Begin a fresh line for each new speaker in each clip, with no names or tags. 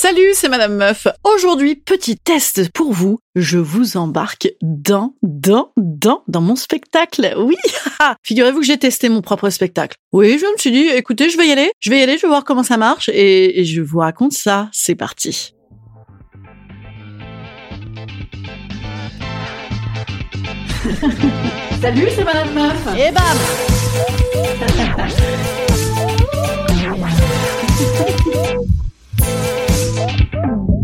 Salut, c'est Madame Meuf. Aujourd'hui, petit test pour vous. Je vous embarque dans, dans, dans, dans mon spectacle. Oui, figurez-vous que j'ai testé mon propre spectacle. Oui, je me suis dit, écoutez, je vais y aller, je vais y aller, je vais voir comment ça marche et, et je vous raconte ça. C'est parti. Salut, c'est Madame Meuf. Et bam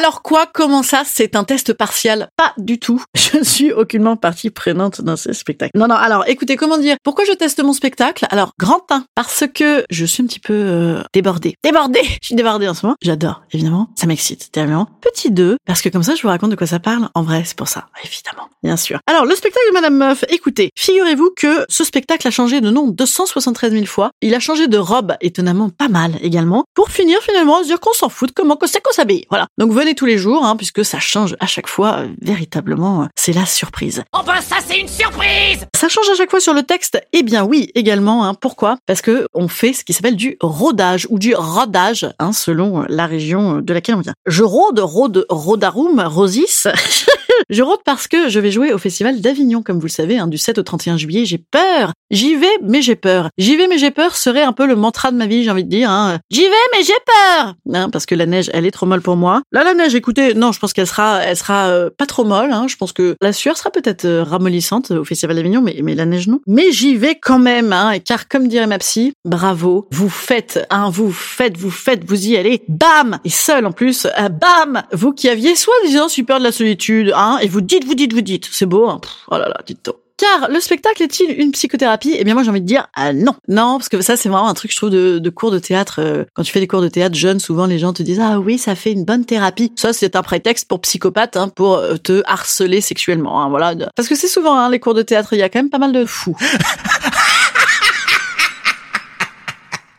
Alors quoi Comment ça C'est un test partial Pas du tout. Je ne suis aucunement partie prenante dans ce spectacle. Non, non. Alors, écoutez, comment dire? Pourquoi je teste mon spectacle? Alors, grand 1, parce que je suis un petit peu euh, débordée. Débordée Je suis débordée en ce moment. J'adore, évidemment. Ça m'excite, terriblement. Petit 2, parce que comme ça, je vous raconte de quoi ça parle. En vrai, c'est pour ça, évidemment. Bien sûr. Alors, le spectacle de Madame Meuf. Écoutez, figurez-vous que ce spectacle a changé de nom 273 000 fois. Il a changé de robe, étonnamment pas mal également, pour finir finalement à se dire qu'on s'en fout de comment c'est qu'on s'habille. Voilà. Donc, venez tous les jours, hein, puisque ça change à chaque fois. euh, véritablement, euh, c'est la surprise.
Oh ben ça c'est une surprise
Ça change à chaque fois sur le texte Eh bien oui, également. Hein. Pourquoi? Parce que on fait ce qui s'appelle du rodage ou du rodage, hein, selon la région de laquelle on vient. Je rôde, rôde, rodarum, rosis. je rôde parce que je vais jouer au festival d'Avignon, comme vous le savez, hein, du 7 au 31 juillet. J'ai peur. J'y vais, mais j'ai peur. J'y vais, mais j'ai peur serait un peu le mantra de ma vie, j'ai envie de dire. Hein. J'y vais, mais j'ai peur. Hein, parce que la neige, elle est trop molle pour moi. Là, la neige, écoutez, non, je pense qu'elle sera, elle sera euh, pas trop molle. Hein. Je pense que la sueur sera peut-être euh, ramollissante au festival d'Avignon, mais, mais la neige non. Mais j'y vais quand même, hein, car comme dirait ma psy, bravo, vous faites, hein, vous faites, vous faites, vous y allez, bam, et seul en plus, euh, bam, vous qui aviez soi-disant super de la solitude, hein, et vous dites, vous dites, vous dites, c'est beau, hein, oh là là, dites donc. Car le spectacle est-il une psychothérapie? Eh bien moi j'ai envie de dire ah non. Non, parce que ça c'est vraiment un truc je trouve de, cours de théâtre. euh, Quand tu fais des cours de théâtre jeune, souvent les gens te disent ah oui ça fait une bonne thérapie. Ça c'est un prétexte pour psychopathe, hein, pour euh, te harceler sexuellement. Hein, voilà. Parce que c'est souvent hein, les cours de théâtre, il y a quand même pas mal de fous.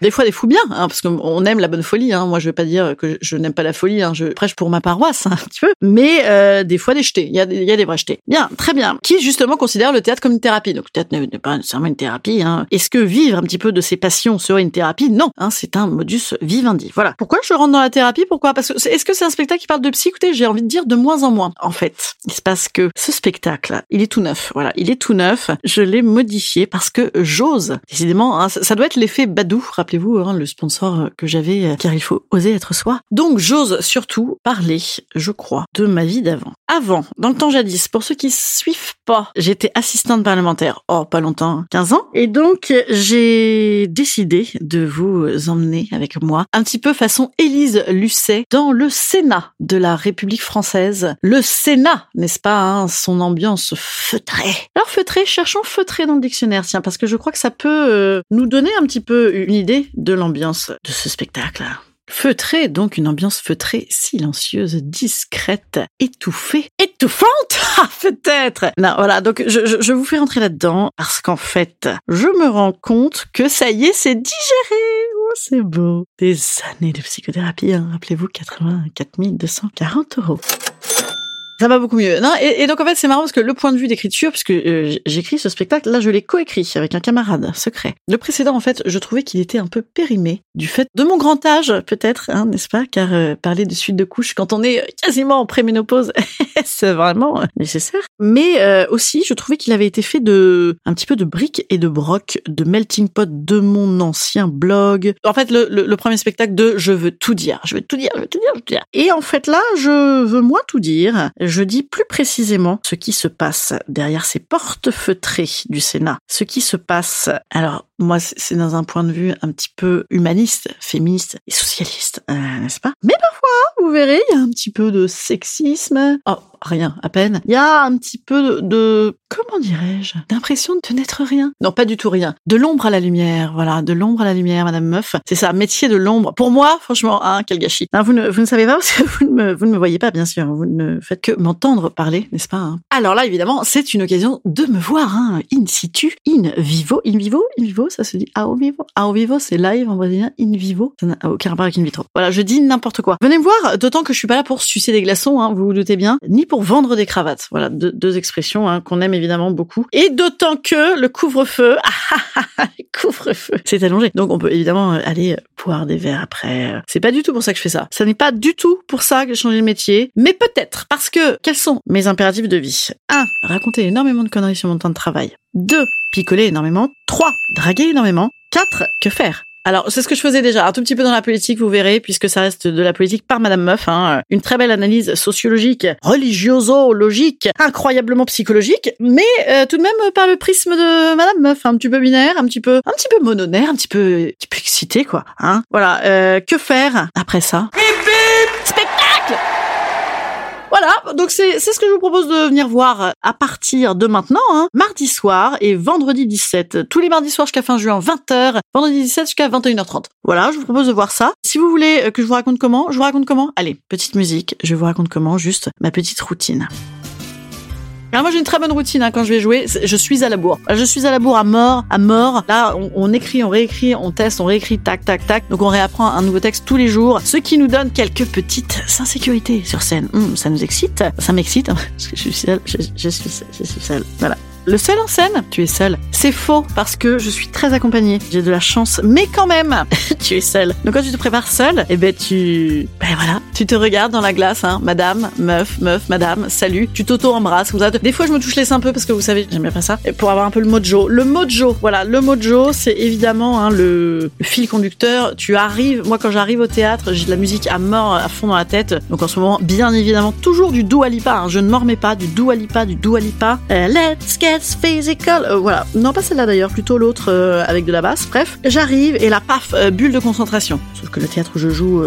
Des fois des fous bien, hein, parce qu'on aime la bonne folie. Hein. Moi, je vais pas dire que je n'aime pas la folie. Hein. Je prêche pour ma paroisse, hein, un petit peu. Mais euh, des fois des jetés. Il y a, des- vrais jetés. Bien, très bien. Qui justement considère le théâtre comme une thérapie. Donc le théâtre n'est pas nécessairement une thérapie. Hein. Est-ce que vivre un petit peu de ses passions serait une thérapie? Non, hein, c'est un modus vivendi. Voilà. Pourquoi je rentre dans la thérapie? Pourquoi? Parce que est-ce que c'est un spectacle qui parle de psy? Écoutez, j'ai envie de dire de moins en moins. En fait, il se passe que ce spectacle, il est tout neuf. Voilà, il est tout neuf. Je l'ai modifié parce que j'ose. Décidément, hein, ça doit être l'effet Badou. Rappelez-vous, hein, le sponsor que j'avais, euh, car il faut oser être soi. Donc j'ose surtout parler, je crois, de ma vie d'avant. Avant, dans le temps jadis, pour ceux qui suivent pas, j'étais assistante parlementaire. Oh, pas longtemps, 15 ans. Et donc, j'ai décidé de vous emmener avec moi un petit peu façon Élise Lucet dans le Sénat de la République française. Le Sénat, n'est-ce pas, hein, son ambiance feutrée. Alors feutré, cherchons feutré dans le dictionnaire, tiens, parce que je crois que ça peut euh, nous donner un petit peu une idée de l'ambiance de ce spectacle. Feutré, donc une ambiance feutrée, silencieuse, discrète, étouffée, étouffante, ah, peut-être. Non, voilà, donc je, je, vous fais rentrer là-dedans parce qu'en fait, je me rends compte que ça y est, c'est digéré. Oh, c'est beau. Des années de psychothérapie, hein. rappelez-vous, 84 240 euros. Ça va beaucoup mieux. Non, et, donc en fait c'est marrant parce que le point de vue d'écriture, puisque euh, j'écris ce spectacle, là je l'ai coécrit avec un camarade secret. Le précédent en fait, je trouvais qu'il était un peu périmé du fait de mon grand âge peut-être, hein, n'est-ce pas? Car euh, parler de suite de couches quand on est quasiment en préménopause, c'est vraiment nécessaire. Mais euh, aussi, je trouvais qu'il avait été fait de un petit peu de briques et de broc, de melting pot de mon ancien blog. En fait, le, premier spectacle de je veux tout dire, je veux tout dire, je veux tout dire, je veux tout dire. Et en fait là, je veux moins tout dire. Dis plus précisément ce qui se passe derrière ces portes feutrées du Sénat. Ce qui se passe. Alors moi, c'est dans un point de vue un petit peu humaniste, féministe et socialiste, euh, n'est-ce pas? Mais parfois, vous verrez, il y a un petit peu de sexisme. Oh, rien, à peine. Il y a un petit peu de, comment dirais-je, d'impression de n'être rien. Non, pas du tout rien. De l'ombre à la lumière, voilà, de l'ombre à la lumière, Madame Meuf. C'est ça, métier de l'ombre. Pour moi, franchement, hein, quel gâchis. Vous, ne, vous ne savez pas parce que vous ne, me, vous ne me voyez pas, bien sûr. Vous ne faites que m'entendre parler, n'est-ce pas hein Alors là, évidemment, c'est une occasion de me voir, hein, in situ, in vivo, in vivo, in vivo, ça se dit ao vivo? Ao vivo, c'est live en brésilien, in vivo. Ça n'a aucun rapport avec in vitro. Voilà, je dis n'importe quoi. Venez me voir, d'autant que je suis pas là pour sucer des glaçons, hein, vous vous doutez bien, ni pour vendre des cravates. Voilà, deux, expressions hein, qu'on aime évidemment beaucoup. Et d'autant que le couvre-feu, ah, couvre-feu, c'est allongé. Donc on peut évidemment aller boire des verres après. C'est pas du tout pour ça que je fais ça. Ça n'est pas du tout pour ça que j'ai changé de métier. Mais peut-être parce que quels sont mes impératifs de vie? 1. Raconter énormément de conneries sur mon temps de travail. 2. Picoler énormément. 3. Draguer énormément. 4. Que faire? Alors, c'est ce que je faisais déjà, un tout petit peu dans la politique, vous verrez, puisque ça reste de la politique par Madame Meuf. Hein. Une très belle analyse sociologique, religioso-logique, incroyablement psychologique, mais euh, tout de même par le prisme de Madame Meuf, un petit peu binaire, un petit peu, un petit peu mononaire, un petit peu, un petit peu excité, quoi. Hein voilà. Euh, que faire après ça? Voilà, donc c'est ce que je vous propose de venir voir à partir de maintenant, hein, mardi soir et vendredi 17. Tous les mardis soirs jusqu'à fin juin, 20h, vendredi 17 jusqu'à 21h30. Voilà, je vous propose de voir ça. Si vous voulez que je vous raconte comment, je vous raconte comment. Allez, petite musique, je vous raconte comment, juste ma petite routine. Alors moi j'ai une très bonne routine hein, quand je vais jouer. Je suis à la bourre. Je suis à la bourre à mort, à mort. Là on, écrit, on réécrit, on teste, on réécrit, tac, tac, tac. Donc on réapprend un nouveau texte tous les jours, ce qui nous donne quelques petites insécurités sur scène. Hum, ça nous excite, ça m'excite parce que je suis seule. Je, je suis seule, je suis seule. Voilà. Le seul en scène, tu es seul. C'est faux parce que je suis très accompagnée. J'ai de la chance, mais quand même, tu es seul. Donc quand tu te prépares seul, eh ben tu, ben voilà, tu te regardes dans la glace, hein, madame, meuf, meuf, madame, salut. Tu t'auto-embrasses. Des fois, je me touche les seins un peu parce que vous savez, j'aime bien faire ça, pour avoir un peu le mojo. Le mojo, voilà, le mojo, c'est évidemment hein, le, fil conducteur. Tu arrives, moi quand j'arrive au théâtre, j'ai de la musique à mort, à fond dans la tête. Donc en ce moment, bien évidemment, toujours du Dua Lipa. Hein. Je ne m'en remets pas, du Dua Lipa, du Dua Lipa. Euh, let's get physical. Euh, voilà. Non, pas celle-là d'ailleurs, plutôt l'autre euh, avec de la basse. Bref, j'arrive et la paf, bulle de concentration. Sauf que le théâtre où je joue,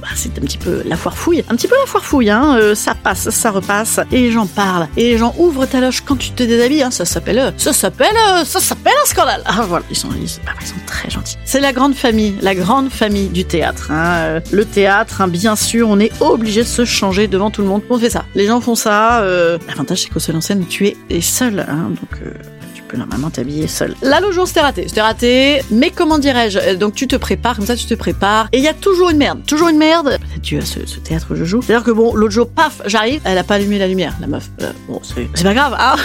bah, c'est un petit peu la fouille. Un petit peu la foire fouille, hein. Euh, ça passe, ça repasse. Et les gens parlent. Et les gens ouvrent ta loge quand tu te déshabilles. Hein. Ça s'appelle, ça s'appelle, ça s'appelle un scandale. Ah voilà, ils sont, ils, bah, ils sont très gentils. C'est la grande famille, la grande famille du théâtre. Hein. Le théâtre, hein, bien sûr, on est obligé de se changer devant tout le monde. On fait ça. Les gens font ça. L'avantage, c'est qu'au seul en scène, tu es seul. Hein, donc euh, normalement t'habiller seul. Là, le jour, c'était raté. C'était raté, mais comment dirais-je? Donc tu te prépares, comme ça tu te prépares. Et il y a toujours une merde. Toujours une merde. Dû à ce, théâtre où je joue. C'est-à-dire que bon, l'autre jour, paf, j'arrive, elle a pas allumé la lumière, la meuf. Euh, bon, c'est pas grave. Ah,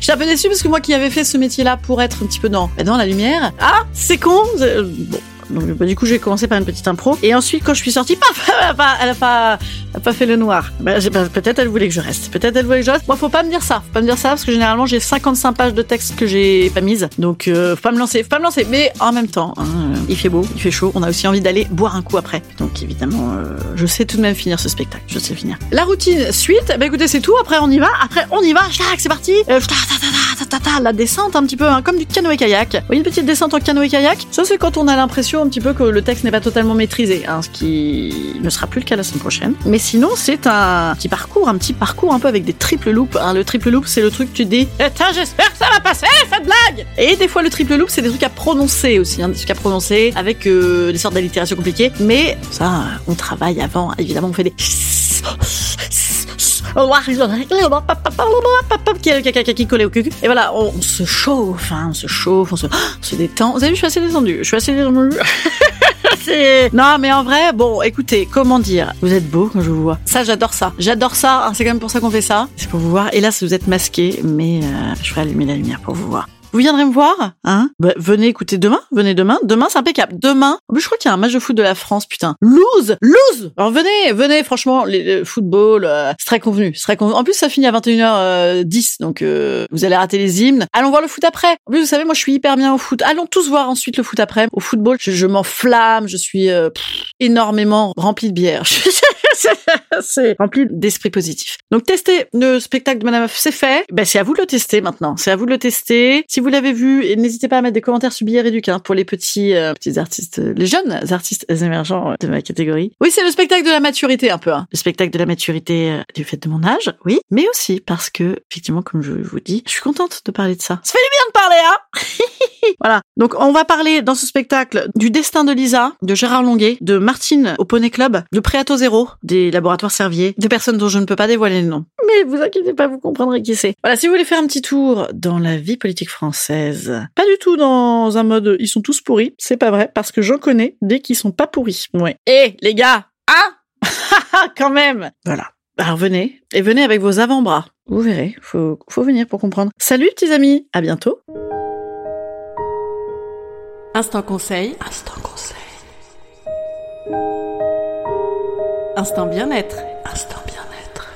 J'étais un peu déçue parce que moi qui avais fait ce métier-là pour être un petit peu dans, dans la lumière. Ah, c'est con. Bon, donc bah, du coup j'ai commencé par une petite impro et ensuite quand je suis sortie, paf, elle a pas, elle a pas, pas fait le noir. Bah, bah, peut-être elle voulait que je reste. Peut-être elle voulait que je reste. Moi faut pas me dire ça, faut pas me dire ça parce que généralement j'ai 55 pages de texte que j'ai pas mises. Donc euh, faut pas me lancer, faut pas me lancer. Mais en même temps, hein, il fait beau, il fait chaud. On a aussi envie d'aller boire un coup après. Donc évidemment, euh, je sais tout de même finir ce spectacle. Je sais finir. La routine suite, bah écoutez c'est tout. Après on y va. Après on y va. C'est parti. Euh, la descente un petit peu hein, comme du canoë kayak. Vous voyez une petite descente en canoë kayak. Ça c'est quand on a l'impression un petit peu que le texte n'est pas totalement maîtrisé, hein, ce qui ne sera plus le cas la semaine prochaine. Mais sinon, c'est un petit parcours, un petit parcours un peu avec des triple loops. Hein. Le triple loop, c'est le truc que tu dis eh, j'espère que ça va passer, cette blague Et des fois, le triple loop, c'est des trucs à prononcer aussi, hein, des trucs à prononcer avec euh, des sortes d'allitérations compliquées. Mais ça, on travaille avant, évidemment, on fait des qui collait au cul. Et voilà, on, se chauffe, hein, on se chauffe, on se, se détend. Vous avez vu, je suis assez détendue. Je suis assez détendue. Non, mais en vrai, bon, écoutez, comment dire? Vous êtes beau quand je vous vois. Ça, j'adore ça. J'adore ça. hein, c'est quand même pour ça qu'on fait ça. C'est pour vous voir. Hélas, vous êtes masqué, mais euh, je ferai allumer la lumière pour vous voir. Vous viendrez me voir, hein? Bah, Venez écouter demain, venez demain. Demain, c'est impeccable. Demain, en plus, je crois qu'il y a un match de foot de la France, putain. Lose Lose Alors venez, venez, franchement, le football, euh, très convenu. c'est très convenu. En plus, ça finit à 21h10, donc euh, vous allez rater les hymnes. Allons voir le foot après. En plus, vous savez, moi, je suis hyper bien au foot. Allons tous voir ensuite le foot après. Au football, je, m'enflamme, je suis euh, énormément rempli de bière. c'est rempli d'esprit positif. Donc tester le spectacle de Madame Meuf, c'est fait. Ben c'est à vous de le tester maintenant. C'est à vous de le tester. Si vous l'avez vu, n'hésitez pas à mettre des commentaires sur Billet Réduc hein, pour les petits euh, petits artistes, euh, les jeunes artistes émergents de ma catégorie. Oui, c'est le spectacle de la maturité un peu. Hein. Le spectacle de la maturité euh, du fait de mon âge, oui, mais aussi parce que effectivement, comme je vous dis, je suis contente de parler de ça. Ça fait du bien de parler, hein Voilà. Donc on va parler dans ce spectacle du destin de Lisa, de Gérard Longuet, de Martine au Poney Club, de Préato Zéro, des laboratoires Servier, de personnes dont je ne peux pas dévoiler le nom. Mais vous inquiétez pas, vous comprendrez qui c'est. Voilà, si vous voulez faire un petit tour dans la vie politique française, pas du tout dans un mode ils sont tous pourris, c'est pas vrai, parce que j'en connais des qui sont pas pourris. Ouais. Eh les gars, hein Quand même Voilà. Alors venez, et venez avec vos avant-bras. Vous verrez, faut, faut venir pour comprendre. Salut petits amis, à bientôt.
Instant conseil.
Instant conseil.
Instant bien-être.
Instant bien-être.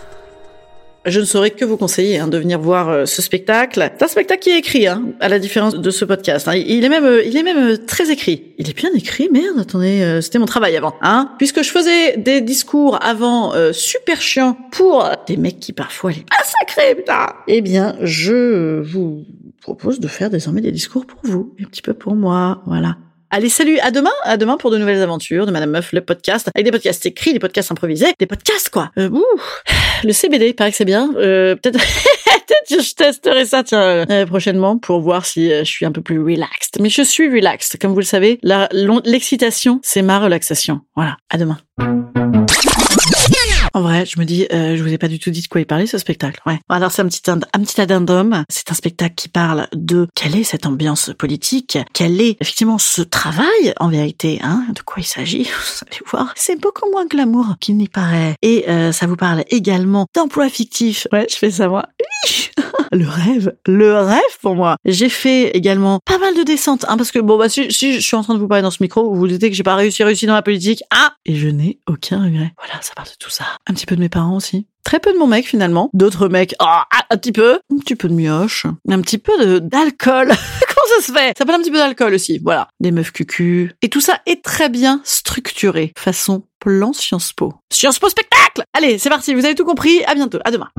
Je ne saurais que vous conseiller hein, de venir voir euh, ce spectacle. C'est un spectacle qui est écrit, hein, à la différence de ce podcast. hein. Il est même, euh, il est même euh, très écrit. Il est bien écrit, merde. Attendez, euh, c'était mon travail avant, hein. Puisque je faisais des discours avant euh, super chiants pour des mecs qui parfois les massacraient, putain. Eh bien, je vous propose de faire désormais des discours pour vous, un petit peu pour moi, voilà. Allez, salut, à demain, à demain pour de nouvelles aventures de Madame Meuf, le podcast, avec des podcasts écrits, des podcasts improvisés, des podcasts, quoi. Euh, le CBD, il paraît que c'est bien. Euh, peut-être, peut-être je testerai ça, tiens, euh, prochainement, pour voir si je suis un peu plus relaxed. Mais je suis relaxed, comme vous le savez. L'excitation, c'est ma relaxation. Voilà, à demain. En vrai, je me dis, euh, je vous ai pas du tout dit de quoi il parlait ce spectacle. Ouais. Alors c'est un petit un petit addendum. C'est un spectacle qui parle de quelle est cette ambiance politique, quel est effectivement ce travail en vérité, hein, de quoi il s'agit. Vous allez voir, c'est beaucoup moins glamour qu'il n'y paraît. Et euh, ça vous parle également d'emploi fictif. Ouais, je fais ça moi. Le rêve, le rêve pour moi. J'ai fait également pas mal de descentes, hein, parce que bon bah si, si je suis en train de vous parler dans ce micro, vous vous dites que j'ai pas réussi, réussi dans la politique, ah, et je n'ai aucun regret. Voilà, ça parle de tout ça. Un petit peu de mes parents aussi. Très peu de mon mec finalement. D'autres mecs, ah, ah, un petit peu, un petit peu de mioche, un petit peu d'alcool. Comment ça se fait? Ça parle un petit peu d'alcool aussi. Voilà, des meufs cucu. Et tout ça est très bien structuré, façon plan Sciences Po. Sciences Po spectacle Allez, c'est parti, vous avez tout compris. À bientôt, à demain.